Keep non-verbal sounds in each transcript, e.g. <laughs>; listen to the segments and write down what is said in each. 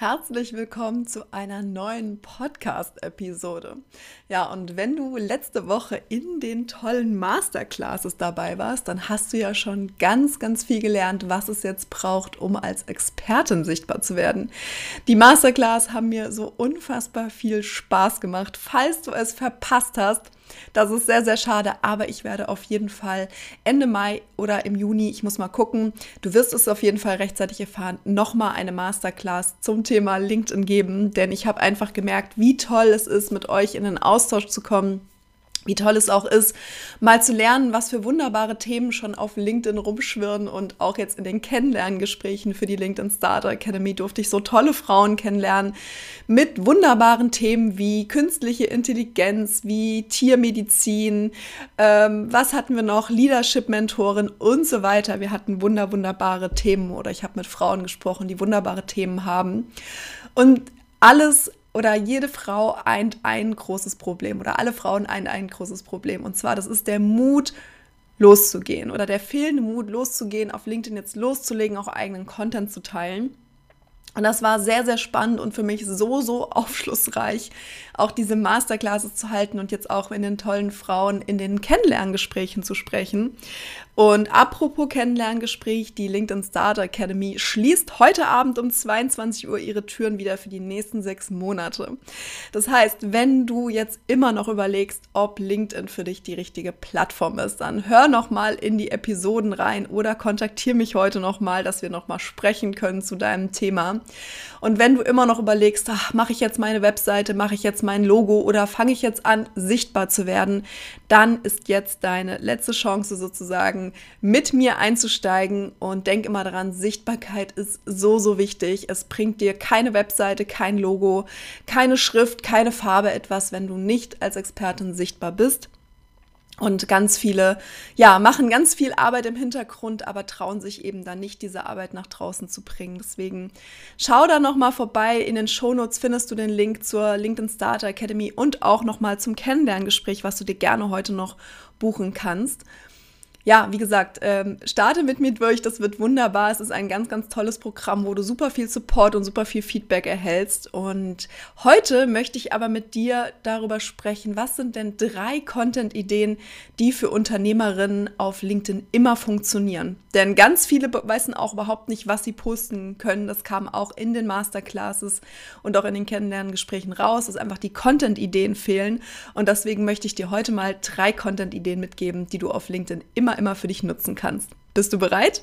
Herzlich willkommen zu einer neuen Podcast-Episode. Ja, und wenn du letzte Woche in den tollen Masterclasses dabei warst, dann hast du ja schon ganz, ganz viel gelernt, was es jetzt braucht, um als Expertin sichtbar zu werden. Die Masterclass haben mir so unfassbar viel Spaß gemacht. Falls du es verpasst hast, das ist sehr, sehr schade, aber ich werde auf jeden Fall Ende Mai oder im Juni, ich muss mal gucken, du wirst es auf jeden Fall rechtzeitig erfahren, nochmal eine Masterclass zum Thema LinkedIn geben, denn ich habe einfach gemerkt, wie toll es ist, mit euch in den Austausch zu kommen wie toll es auch ist, mal zu lernen, was für wunderbare Themen schon auf LinkedIn rumschwirren und auch jetzt in den Kennenlerngesprächen für die LinkedIn Starter Academy durfte ich so tolle Frauen kennenlernen mit wunderbaren Themen wie künstliche Intelligenz, wie Tiermedizin, ähm, was hatten wir noch, Leadership-Mentoren und so weiter. Wir hatten wunder, wunderbare Themen oder ich habe mit Frauen gesprochen, die wunderbare Themen haben. Und alles oder jede Frau eint ein großes Problem oder alle Frauen eint ein großes Problem. Und zwar, das ist der Mut, loszugehen oder der fehlende Mut, loszugehen, auf LinkedIn jetzt loszulegen, auch eigenen Content zu teilen. Und das war sehr, sehr spannend und für mich so, so <laughs> aufschlussreich, auch diese Masterclasses zu halten und jetzt auch in den tollen Frauen in den Kennenlerngesprächen zu sprechen. Und apropos Kennenlerngespräch, die LinkedIn Starter Academy schließt heute Abend um 22 Uhr ihre Türen wieder für die nächsten sechs Monate. Das heißt, wenn du jetzt immer noch überlegst, ob LinkedIn für dich die richtige Plattform ist, dann hör noch mal in die Episoden rein oder kontaktiere mich heute noch mal, dass wir noch mal sprechen können zu deinem Thema. Und wenn du immer noch überlegst, mache ich jetzt meine Webseite, mache ich jetzt mein Logo oder fange ich jetzt an sichtbar zu werden, dann ist jetzt deine letzte Chance sozusagen mit mir einzusteigen und denk immer daran, Sichtbarkeit ist so, so wichtig. Es bringt dir keine Webseite, kein Logo, keine Schrift, keine Farbe etwas, wenn du nicht als Expertin sichtbar bist. Und ganz viele, ja, machen ganz viel Arbeit im Hintergrund, aber trauen sich eben dann nicht, diese Arbeit nach draußen zu bringen. Deswegen schau da nochmal vorbei. In den Shownotes findest du den Link zur LinkedIn Starter Academy und auch nochmal zum Kennenlerngespräch, was du dir gerne heute noch buchen kannst ja, wie gesagt, ähm, starte mit mir durch, das wird wunderbar. Es ist ein ganz, ganz tolles Programm, wo du super viel Support und super viel Feedback erhältst. Und heute möchte ich aber mit dir darüber sprechen, was sind denn drei Content-Ideen, die für Unternehmerinnen auf LinkedIn immer funktionieren. Denn ganz viele wissen auch überhaupt nicht, was sie posten können. Das kam auch in den Masterclasses und auch in den Kennenlerngesprächen raus, dass einfach die Content-Ideen fehlen. Und deswegen möchte ich dir heute mal drei Content-Ideen mitgeben, die du auf LinkedIn immer immer, für dich nutzen kannst. Bist du bereit?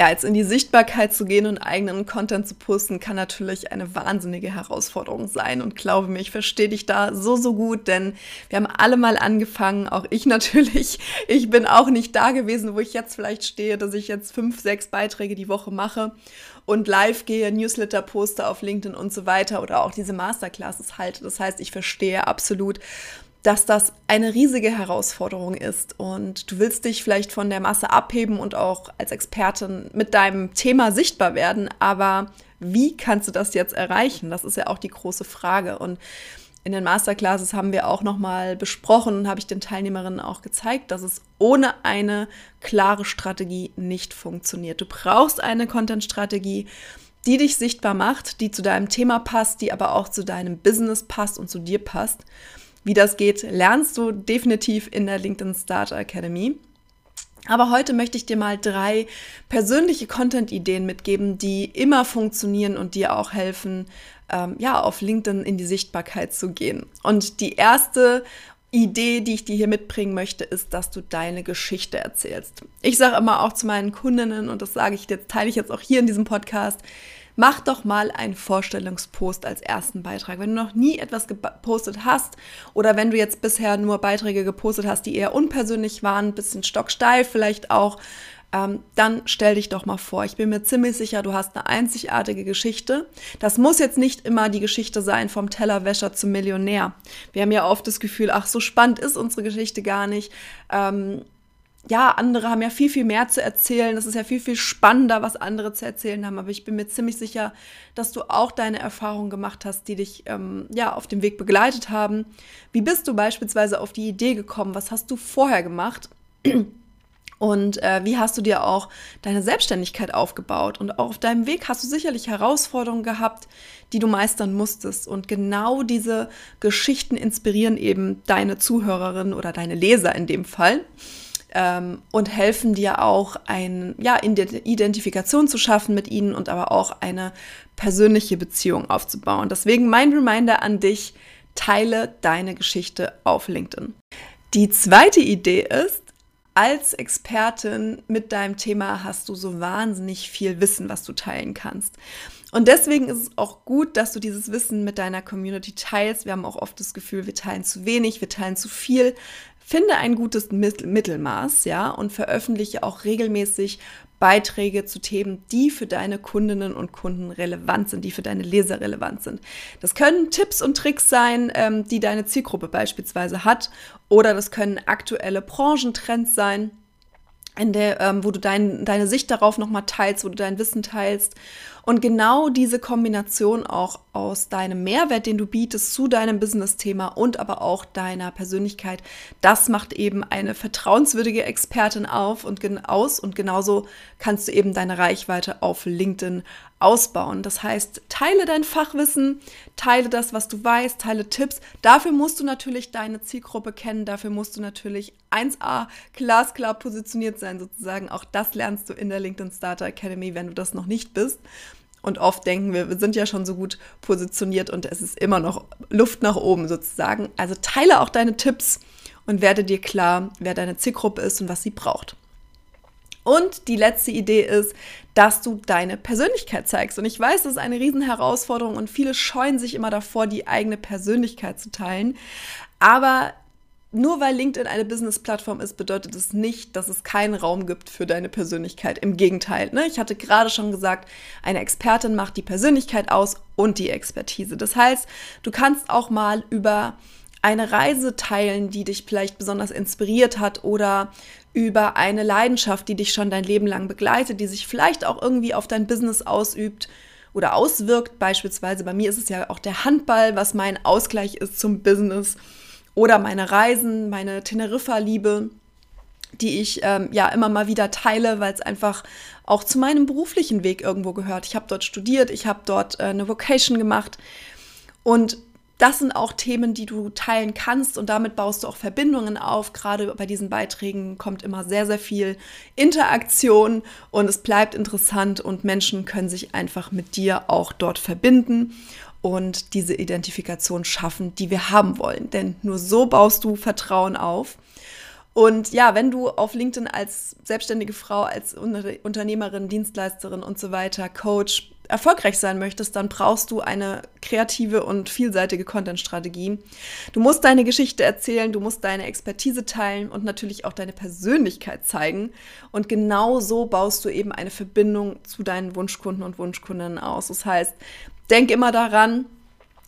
Ja, jetzt in die Sichtbarkeit zu gehen und eigenen Content zu posten, kann natürlich eine wahnsinnige Herausforderung sein. Und glaube mir, ich verstehe dich da so, so gut, denn wir haben alle mal angefangen, auch ich <laughs> natürlich. Ich bin auch nicht da gewesen, wo ich jetzt vielleicht stehe, dass ich jetzt fünf, sechs Beiträge die Woche mache und live gehe, Newsletter poste auf LinkedIn und so weiter oder auch diese Masterclasses halte. Das heißt, ich verstehe absolut, dass das eine riesige Herausforderung ist und du willst dich vielleicht von der Masse abheben und auch als Expertin mit deinem Thema sichtbar werden, aber wie kannst du das jetzt erreichen? Das ist ja auch die große Frage und in den Masterclasses haben wir auch nochmal besprochen, habe ich den Teilnehmerinnen auch gezeigt, dass es ohne eine klare Strategie nicht funktioniert. Du brauchst eine Content-Strategie, die dich sichtbar macht, die zu deinem Thema passt, die aber auch zu deinem Business passt und zu dir passt. Wie das geht, lernst du definitiv in der LinkedIn Starter Academy. Aber heute möchte ich dir mal drei persönliche Content-Ideen mitgeben, die immer funktionieren und dir auch helfen, ähm, ja, auf LinkedIn in die Sichtbarkeit zu gehen. Und die erste Idee, die ich dir hier mitbringen möchte, ist, dass du deine Geschichte erzählst. Ich sage immer auch zu meinen Kundinnen, und das sage ich jetzt, teile ich jetzt auch hier in diesem Podcast, mach doch mal einen Vorstellungspost als ersten Beitrag. Wenn du noch nie etwas gepostet hast oder wenn du jetzt bisher nur Beiträge gepostet hast, die eher unpersönlich waren, ein bisschen stocksteif vielleicht auch, ähm, dann stell dich doch mal vor. Ich bin mir ziemlich sicher, du hast eine einzigartige Geschichte. Das muss jetzt nicht immer die Geschichte sein vom Tellerwäscher zum Millionär. Wir haben ja oft das Gefühl, ach, so spannend ist unsere Geschichte gar nicht. Ähm, ja, andere haben ja viel, viel mehr zu erzählen. Es ist ja viel, viel spannender, was andere zu erzählen haben. Aber ich bin mir ziemlich sicher, dass du auch deine Erfahrungen gemacht hast, die dich ähm, ja auf dem Weg begleitet haben. Wie bist du beispielsweise auf die Idee gekommen? Was hast du vorher gemacht? Und äh, wie hast du dir auch deine Selbstständigkeit aufgebaut? Und auch auf deinem Weg hast du sicherlich Herausforderungen gehabt, die du meistern musstest. Und genau diese Geschichten inspirieren eben deine Zuhörerinnen oder deine Leser in dem Fall. Ähm, und helfen dir auch, ein, ja, Identifikation zu schaffen mit ihnen und aber auch eine persönliche Beziehung aufzubauen. Deswegen mein Reminder an dich, teile deine Geschichte auf LinkedIn. Die zweite Idee ist, als Expertin mit deinem Thema hast du so wahnsinnig viel Wissen, was du teilen kannst. Und deswegen ist es auch gut, dass du dieses Wissen mit deiner Community teilst. Wir haben auch oft das Gefühl, wir teilen zu wenig, wir teilen zu viel. Finde ein gutes Mittelmaß, ja, und veröffentliche auch regelmäßig Beiträge zu Themen, die für deine Kundinnen und Kunden relevant sind, die für deine Leser relevant sind. Das können Tipps und Tricks sein, ähm, die deine Zielgruppe beispielsweise hat, oder das können aktuelle Branchentrends sein, in der, ähm, wo du dein, deine Sicht darauf nochmal teilst, wo du dein Wissen teilst. Und genau diese Kombination auch aus deinem Mehrwert, den du bietest zu deinem Business-Thema und aber auch deiner Persönlichkeit, das macht eben eine vertrauenswürdige Expertin auf und aus. Und genauso kannst du eben deine Reichweite auf LinkedIn ausbauen. Das heißt, teile dein Fachwissen, teile das, was du weißt, teile Tipps. Dafür musst du natürlich deine Zielgruppe kennen, dafür musst du natürlich 1a glasklar positioniert sein sozusagen. Auch das lernst du in der LinkedIn Starter Academy, wenn du das noch nicht bist. Und oft denken wir, wir sind ja schon so gut positioniert und es ist immer noch Luft nach oben sozusagen. Also teile auch deine Tipps und werde dir klar, wer deine Zielgruppe ist und was sie braucht. Und die letzte Idee ist, dass du deine Persönlichkeit zeigst. Und ich weiß, das ist eine Riesenherausforderung und viele scheuen sich immer davor, die eigene Persönlichkeit zu teilen. Aber nur weil LinkedIn eine Business-Plattform ist, bedeutet es nicht, dass es keinen Raum gibt für deine Persönlichkeit. Im Gegenteil. Ne? Ich hatte gerade schon gesagt, eine Expertin macht die Persönlichkeit aus und die Expertise. Das heißt, du kannst auch mal über eine Reise teilen, die dich vielleicht besonders inspiriert hat oder über eine Leidenschaft, die dich schon dein Leben lang begleitet, die sich vielleicht auch irgendwie auf dein Business ausübt oder auswirkt. Beispielsweise bei mir ist es ja auch der Handball, was mein Ausgleich ist zum Business oder meine Reisen, meine Teneriffa-Liebe, die ich ähm, ja immer mal wieder teile, weil es einfach auch zu meinem beruflichen Weg irgendwo gehört. Ich habe dort studiert, ich habe dort äh, eine Vocation gemacht und das sind auch Themen, die du teilen kannst und damit baust du auch Verbindungen auf. Gerade bei diesen Beiträgen kommt immer sehr, sehr viel Interaktion und es bleibt interessant und Menschen können sich einfach mit dir auch dort verbinden und diese Identifikation schaffen, die wir haben wollen. Denn nur so baust du Vertrauen auf. Und ja, wenn du auf LinkedIn als selbstständige Frau, als Unternehmerin, Dienstleisterin und so weiter, Coach erfolgreich sein möchtest, dann brauchst du eine kreative und vielseitige Content-Strategie. Du musst deine Geschichte erzählen, du musst deine Expertise teilen und natürlich auch deine Persönlichkeit zeigen. Und genau so baust du eben eine Verbindung zu deinen Wunschkunden und Wunschkundinnen aus. Das heißt, denk immer daran,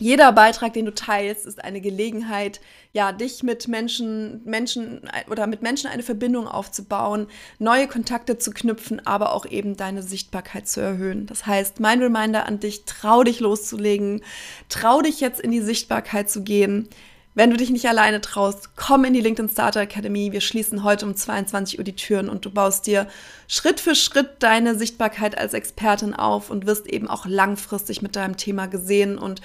jeder Beitrag, den du teilst, ist eine Gelegenheit, ja, dich mit Menschen, Menschen oder mit Menschen eine Verbindung aufzubauen, neue Kontakte zu knüpfen, aber auch eben deine Sichtbarkeit zu erhöhen. Das heißt, mein Reminder an dich, trau dich loszulegen, trau dich jetzt in die Sichtbarkeit zu gehen. Wenn du dich nicht alleine traust, komm in die LinkedIn Starter Academy. Wir schließen heute um 22 Uhr die Türen und du baust dir Schritt für Schritt deine Sichtbarkeit als Expertin auf und wirst eben auch langfristig mit deinem Thema gesehen. Und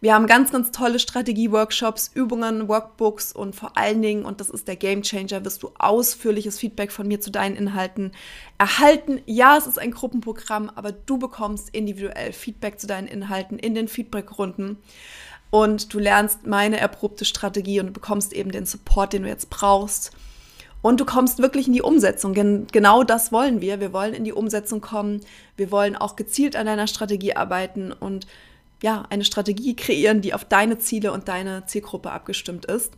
wir haben ganz, ganz tolle Strategie-Workshops, Übungen, Workbooks und vor allen Dingen, und das ist der Game Changer, wirst du ausführliches Feedback von mir zu deinen Inhalten erhalten. Ja, es ist ein Gruppenprogramm, aber du bekommst individuell Feedback zu deinen Inhalten in den Feedback-Runden und du lernst meine erprobte Strategie und bekommst eben den Support, den du jetzt brauchst. Und du kommst wirklich in die Umsetzung. Gen genau das wollen wir. Wir wollen in die Umsetzung kommen. Wir wollen auch gezielt an deiner Strategie arbeiten und ja, eine Strategie kreieren, die auf deine Ziele und deine Zielgruppe abgestimmt ist.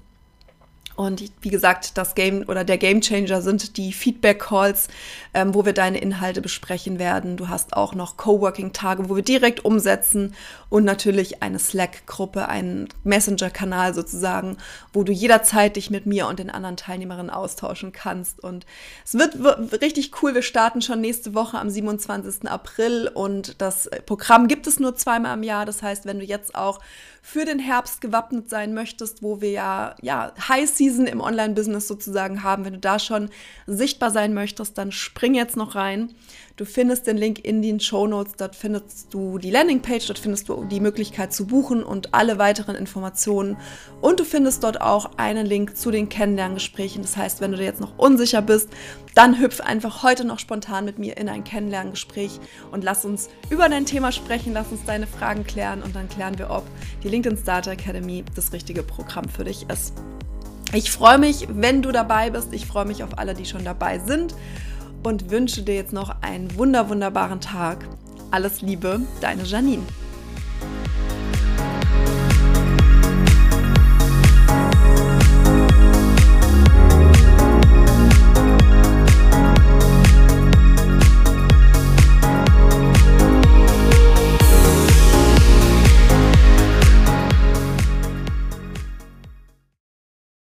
Und wie gesagt, das Game oder der Game Changer sind die Feedback Calls, ähm, wo wir deine Inhalte besprechen werden. Du hast auch noch Coworking-Tage, wo wir direkt umsetzen und natürlich eine Slack-Gruppe, einen Messenger-Kanal sozusagen, wo du jederzeit dich mit mir und den anderen Teilnehmerinnen austauschen kannst. Und es wird, richtig cool. Wir starten schon nächste Woche am 27. April und das Programm gibt es nur zweimal im Jahr. Das heißt, wenn du jetzt auch für den Herbst gewappnet sein möchtest, wo wir ja, ja High im Online-Business sozusagen haben, wenn du da schon sichtbar sein möchtest, dann spring jetzt noch rein. Du findest den Link in den Show Notes. Dort findest du die Landingpage, dort findest du die Möglichkeit zu buchen und alle weiteren Informationen. Und du findest dort auch einen Link zu den Kennenlerngesprächen. Das heißt, wenn du dir jetzt noch unsicher bist, dann hüpf einfach heute noch spontan mit mir in ein Kennenlerngespräch und lass uns über dein Thema sprechen, lass uns deine Fragen klären und dann klären wir, ob die LinkedIn Starter Academy das richtige Programm für dich ist. Ich freue mich, wenn du dabei bist. Ich freue mich auf alle, die schon dabei sind und wünsche dir jetzt noch einen wunder wunderbaren Tag. Alles Liebe, deine Janine.